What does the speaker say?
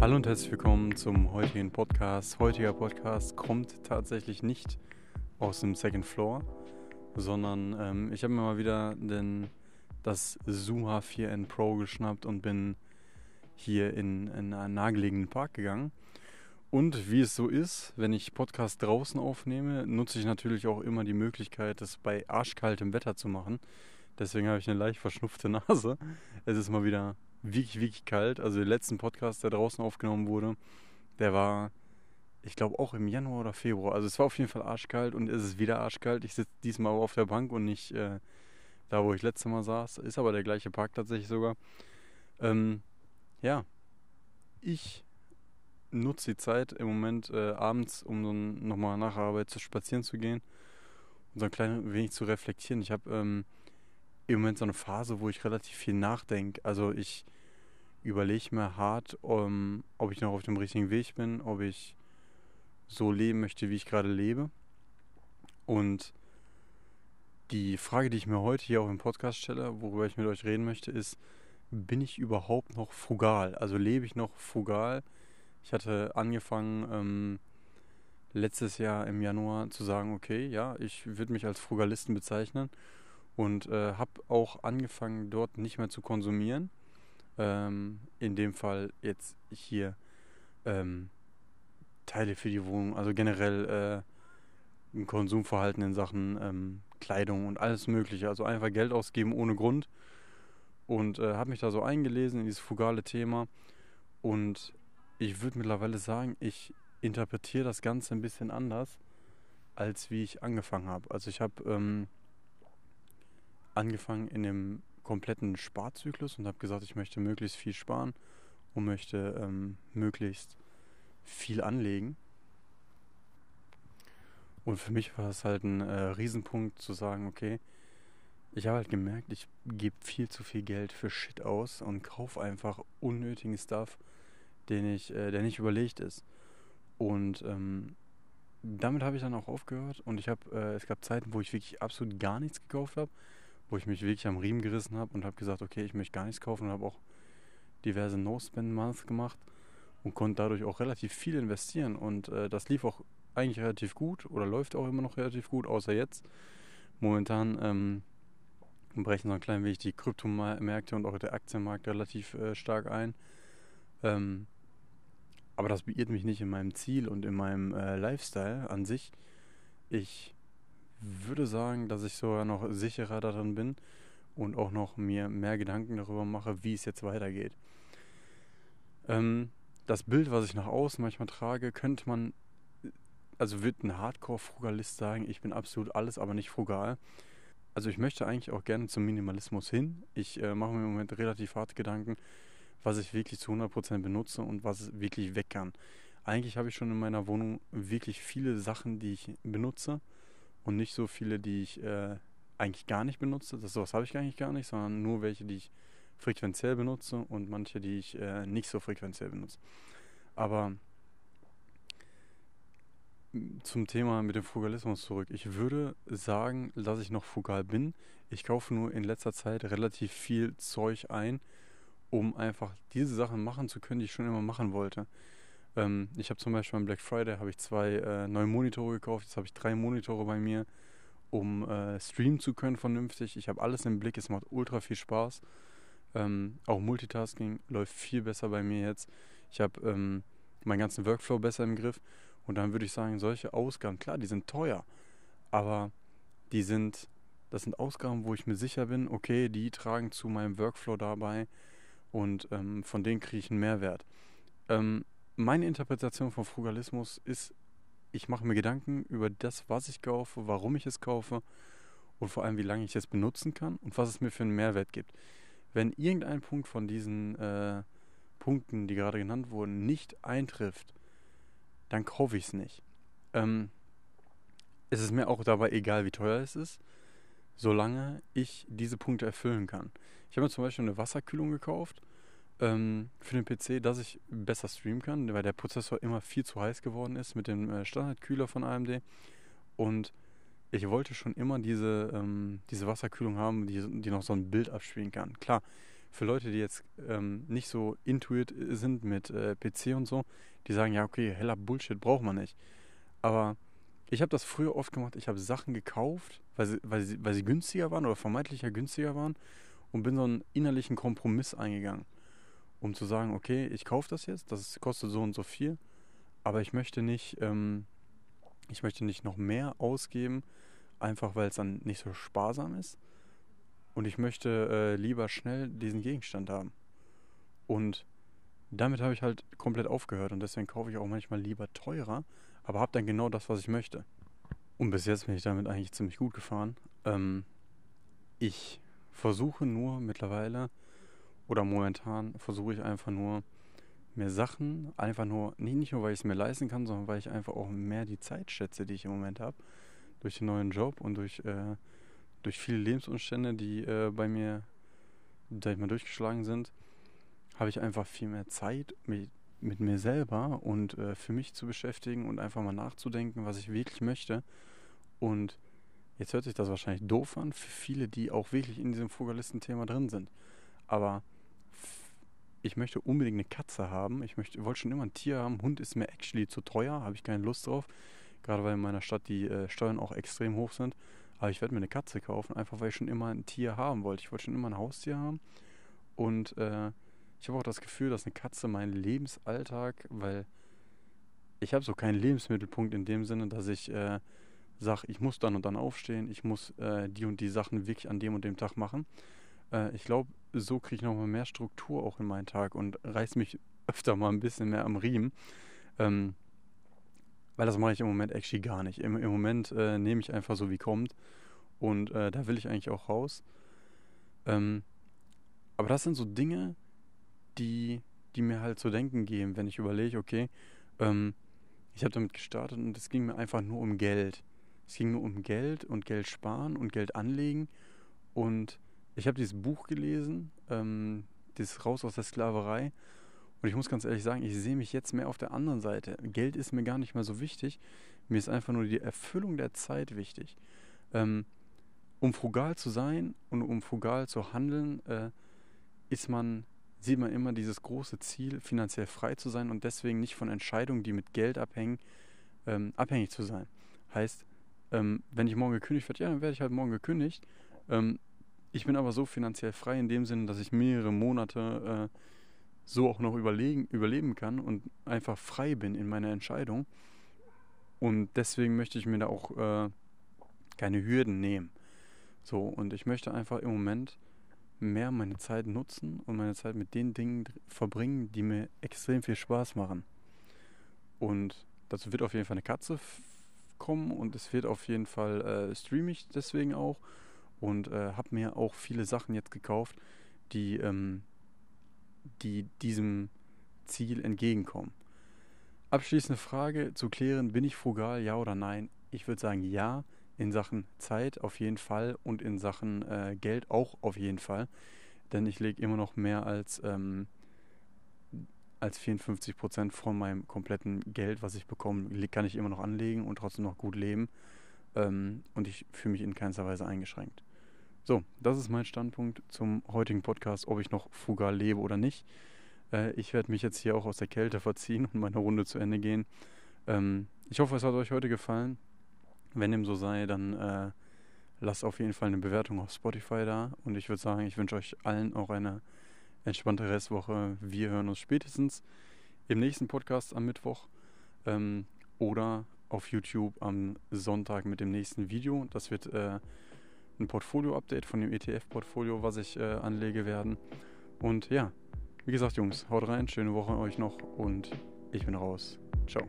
Hallo und herzlich willkommen zum heutigen Podcast. Heutiger Podcast kommt tatsächlich nicht aus dem Second Floor, sondern ähm, ich habe mir mal wieder den, das Zoom H4n Pro geschnappt und bin hier in, in einen nahegelegenen Park gegangen. Und wie es so ist, wenn ich Podcast draußen aufnehme, nutze ich natürlich auch immer die Möglichkeit, das bei arschkaltem Wetter zu machen. Deswegen habe ich eine leicht verschnupfte Nase. Es ist mal wieder wirklich, wirklich kalt. Also der letzten Podcast, der draußen aufgenommen wurde, der war, ich glaube, auch im Januar oder Februar. Also es war auf jeden Fall arschkalt und es ist wieder arschkalt. Ich sitze diesmal auf der Bank und nicht äh, da, wo ich letztes Mal saß. Ist aber der gleiche Park tatsächlich sogar. Ähm, ja, ich nutze die Zeit im Moment äh, abends, um dann nochmal nach der Arbeit zu spazieren zu gehen und so ein klein wenig zu reflektieren. Ich habe ähm, im Moment so eine Phase, wo ich relativ viel nachdenke. Also ich überlege mir hart, um, ob ich noch auf dem richtigen Weg bin, ob ich so leben möchte, wie ich gerade lebe. Und die Frage, die ich mir heute hier auch im Podcast stelle, worüber ich mit euch reden möchte, ist, bin ich überhaupt noch frugal? Also lebe ich noch frugal? Ich hatte angefangen, ähm, letztes Jahr im Januar zu sagen, okay, ja, ich würde mich als Frugalisten bezeichnen und äh, habe auch angefangen, dort nicht mehr zu konsumieren. Ähm, in dem Fall jetzt hier ähm, Teile für die Wohnung, also generell äh, ein Konsumverhalten in Sachen ähm, Kleidung und alles Mögliche. Also einfach Geld ausgeben ohne Grund. Und äh, habe mich da so eingelesen in dieses fugale Thema. Und ich würde mittlerweile sagen, ich interpretiere das Ganze ein bisschen anders, als wie ich angefangen habe. Also ich habe ähm, angefangen in dem kompletten Sparzyklus und habe gesagt, ich möchte möglichst viel sparen und möchte ähm, möglichst viel anlegen. Und für mich war es halt ein äh, Riesenpunkt zu sagen, okay, ich habe halt gemerkt, ich gebe viel zu viel Geld für Shit aus und kaufe einfach unnötigen Stuff, den ich, äh, der nicht überlegt ist. Und ähm, damit habe ich dann auch aufgehört und ich habe, äh, es gab Zeiten, wo ich wirklich absolut gar nichts gekauft habe, wo ich mich wirklich am Riemen gerissen habe und habe gesagt, okay, ich möchte gar nichts kaufen und habe auch diverse No-Spend-Months gemacht und konnte dadurch auch relativ viel investieren und äh, das lief auch eigentlich relativ gut oder läuft auch immer noch relativ gut, außer jetzt. Momentan ähm, brechen so ein klein wenig die Kryptomärkte und auch der Aktienmarkt relativ äh, stark ein. Ähm, aber das beirrt mich nicht in meinem Ziel und in meinem äh, Lifestyle an sich. Ich würde sagen, dass ich sogar noch sicherer darin bin und auch noch mir mehr Gedanken darüber mache, wie es jetzt weitergeht. Ähm, das Bild, was ich nach außen manchmal trage, könnte man, also wird ein Hardcore-Frugalist sagen, ich bin absolut alles, aber nicht frugal. Also ich möchte eigentlich auch gerne zum Minimalismus hin. Ich äh, mache mir im Moment relativ harte Gedanken, was ich wirklich zu 100% benutze und was wirklich weg kann. Eigentlich habe ich schon in meiner Wohnung wirklich viele Sachen, die ich benutze und nicht so viele, die ich äh, eigentlich gar nicht benutze. Das sowas habe ich eigentlich gar nicht, sondern nur welche, die ich frequenziell benutze und manche, die ich äh, nicht so frequenziell benutze. Aber zum Thema mit dem Frugalismus zurück. Ich würde sagen, dass ich noch frugal bin. Ich kaufe nur in letzter Zeit relativ viel Zeug ein, um einfach diese Sachen machen zu können, die ich schon immer machen wollte. Ähm, ich habe zum Beispiel beim Black Friday habe ich zwei äh, neue Monitore gekauft. Jetzt habe ich drei Monitore bei mir, um äh, streamen zu können vernünftig. Ich habe alles im Blick. Es macht ultra viel Spaß. Ähm, auch Multitasking läuft viel besser bei mir jetzt. Ich habe ähm, meinen ganzen Workflow besser im Griff. Und dann würde ich sagen, solche Ausgaben, klar, die sind teuer, aber die sind, das sind Ausgaben, wo ich mir sicher bin, okay, die tragen zu meinem Workflow dabei und ähm, von denen kriege ich einen Mehrwert. Ähm, meine Interpretation von Frugalismus ist, ich mache mir Gedanken über das, was ich kaufe, warum ich es kaufe und vor allem, wie lange ich es benutzen kann und was es mir für einen Mehrwert gibt. Wenn irgendein Punkt von diesen äh, Punkten, die gerade genannt wurden, nicht eintrifft, dann kaufe ich es nicht. Ähm, es ist mir auch dabei egal, wie teuer es ist, solange ich diese Punkte erfüllen kann. Ich habe mir zum Beispiel eine Wasserkühlung gekauft ähm, für den PC, dass ich besser streamen kann, weil der Prozessor immer viel zu heiß geworden ist mit dem äh, Standardkühler von AMD. Und ich wollte schon immer diese, ähm, diese Wasserkühlung haben, die, die noch so ein Bild abspielen kann. Klar, für Leute, die jetzt ähm, nicht so intuit sind mit äh, PC und so, die sagen, ja, okay, heller Bullshit braucht man nicht. Aber ich habe das früher oft gemacht. Ich habe Sachen gekauft, weil sie, weil, sie, weil sie günstiger waren oder vermeintlicher günstiger waren und bin so einen innerlichen Kompromiss eingegangen, um zu sagen, okay, ich kaufe das jetzt, das kostet so und so viel, aber ich möchte nicht, ähm, ich möchte nicht noch mehr ausgeben, einfach weil es dann nicht so sparsam ist. Und ich möchte äh, lieber schnell diesen Gegenstand haben. Und damit habe ich halt komplett aufgehört und deswegen kaufe ich auch manchmal lieber teurer, aber habe dann genau das, was ich möchte. Und bis jetzt bin ich damit eigentlich ziemlich gut gefahren. Ähm, ich versuche nur mittlerweile oder momentan versuche ich einfach nur mehr Sachen, einfach nur, nicht, nicht nur, weil ich es mir leisten kann, sondern weil ich einfach auch mehr die Zeit schätze, die ich im Moment habe, durch den neuen Job und durch, äh, durch viele Lebensumstände, die äh, bei mir, sag ich mal, durchgeschlagen sind, habe ich einfach viel mehr Zeit mit, mit mir selber und äh, für mich zu beschäftigen und einfach mal nachzudenken, was ich wirklich möchte. Und jetzt hört sich das wahrscheinlich doof an für viele, die auch wirklich in diesem Fugalisten-Thema drin sind. Aber ich möchte unbedingt eine Katze haben. Ich möchte, wollte schon immer ein Tier haben. Hund ist mir actually zu teuer, habe ich keine Lust drauf. Gerade weil in meiner Stadt die äh, Steuern auch extrem hoch sind. Aber ich werde mir eine Katze kaufen, einfach weil ich schon immer ein Tier haben wollte. Ich wollte schon immer ein Haustier haben. Und äh, ich habe auch das Gefühl, dass eine Katze meinen Lebensalltag, weil ich habe so keinen Lebensmittelpunkt in dem Sinne, dass ich äh, sage, ich muss dann und dann aufstehen, ich muss äh, die und die Sachen wirklich an dem und dem Tag machen. Äh, ich glaube, so kriege ich nochmal mehr Struktur auch in meinen Tag und reiß mich öfter mal ein bisschen mehr am Riemen. Ähm, weil das mache ich im Moment actually gar nicht. Im, im Moment äh, nehme ich einfach so wie kommt. Und äh, da will ich eigentlich auch raus. Ähm, aber das sind so Dinge, die, die mir halt zu denken geben, wenn ich überlege, okay, ähm, ich habe damit gestartet und es ging mir einfach nur um Geld. Es ging nur um Geld und Geld sparen und Geld anlegen. Und ich habe dieses Buch gelesen, ähm, das Raus aus der Sklaverei. Und ich muss ganz ehrlich sagen, ich sehe mich jetzt mehr auf der anderen Seite. Geld ist mir gar nicht mehr so wichtig. Mir ist einfach nur die Erfüllung der Zeit wichtig. Ähm, um frugal zu sein und um frugal zu handeln, äh, ist man, sieht man immer dieses große Ziel, finanziell frei zu sein und deswegen nicht von Entscheidungen, die mit Geld abhängen, ähm, abhängig zu sein. Heißt, ähm, wenn ich morgen gekündigt werde, ja, dann werde ich halt morgen gekündigt. Ähm, ich bin aber so finanziell frei in dem Sinne, dass ich mehrere Monate äh, so auch noch überlegen, überleben kann und einfach frei bin in meiner Entscheidung. Und deswegen möchte ich mir da auch äh, keine Hürden nehmen. So, und ich möchte einfach im Moment mehr meine Zeit nutzen und meine Zeit mit den Dingen verbringen, die mir extrem viel Spaß machen. Und dazu wird auf jeden Fall eine Katze kommen und es wird auf jeden Fall äh, streame deswegen auch und äh, habe mir auch viele Sachen jetzt gekauft, die, ähm, die diesem Ziel entgegenkommen. Abschließende Frage zu klären, bin ich frugal, ja oder nein? Ich würde sagen ja, in Sachen Zeit auf jeden Fall und in Sachen äh, Geld auch auf jeden Fall. Denn ich lege immer noch mehr als, ähm, als 54 Prozent von meinem kompletten Geld, was ich bekomme, kann ich immer noch anlegen und trotzdem noch gut leben. Ähm, und ich fühle mich in keinster Weise eingeschränkt. So, das ist mein Standpunkt zum heutigen Podcast, ob ich noch frugal lebe oder nicht. Äh, ich werde mich jetzt hier auch aus der Kälte verziehen und meine Runde zu Ende gehen. Ähm, ich hoffe, es hat euch heute gefallen. Wenn dem so sei, dann äh, lasst auf jeden Fall eine Bewertung auf Spotify da. Und ich würde sagen, ich wünsche euch allen auch eine entspannte Restwoche. Wir hören uns spätestens im nächsten Podcast am Mittwoch ähm, oder auf YouTube am Sonntag mit dem nächsten Video. Das wird äh, ein Portfolio-Update von dem ETF-Portfolio, was ich äh, anlege werden. Und ja, wie gesagt, Jungs, haut rein, schöne Woche euch noch und ich bin raus. Ciao.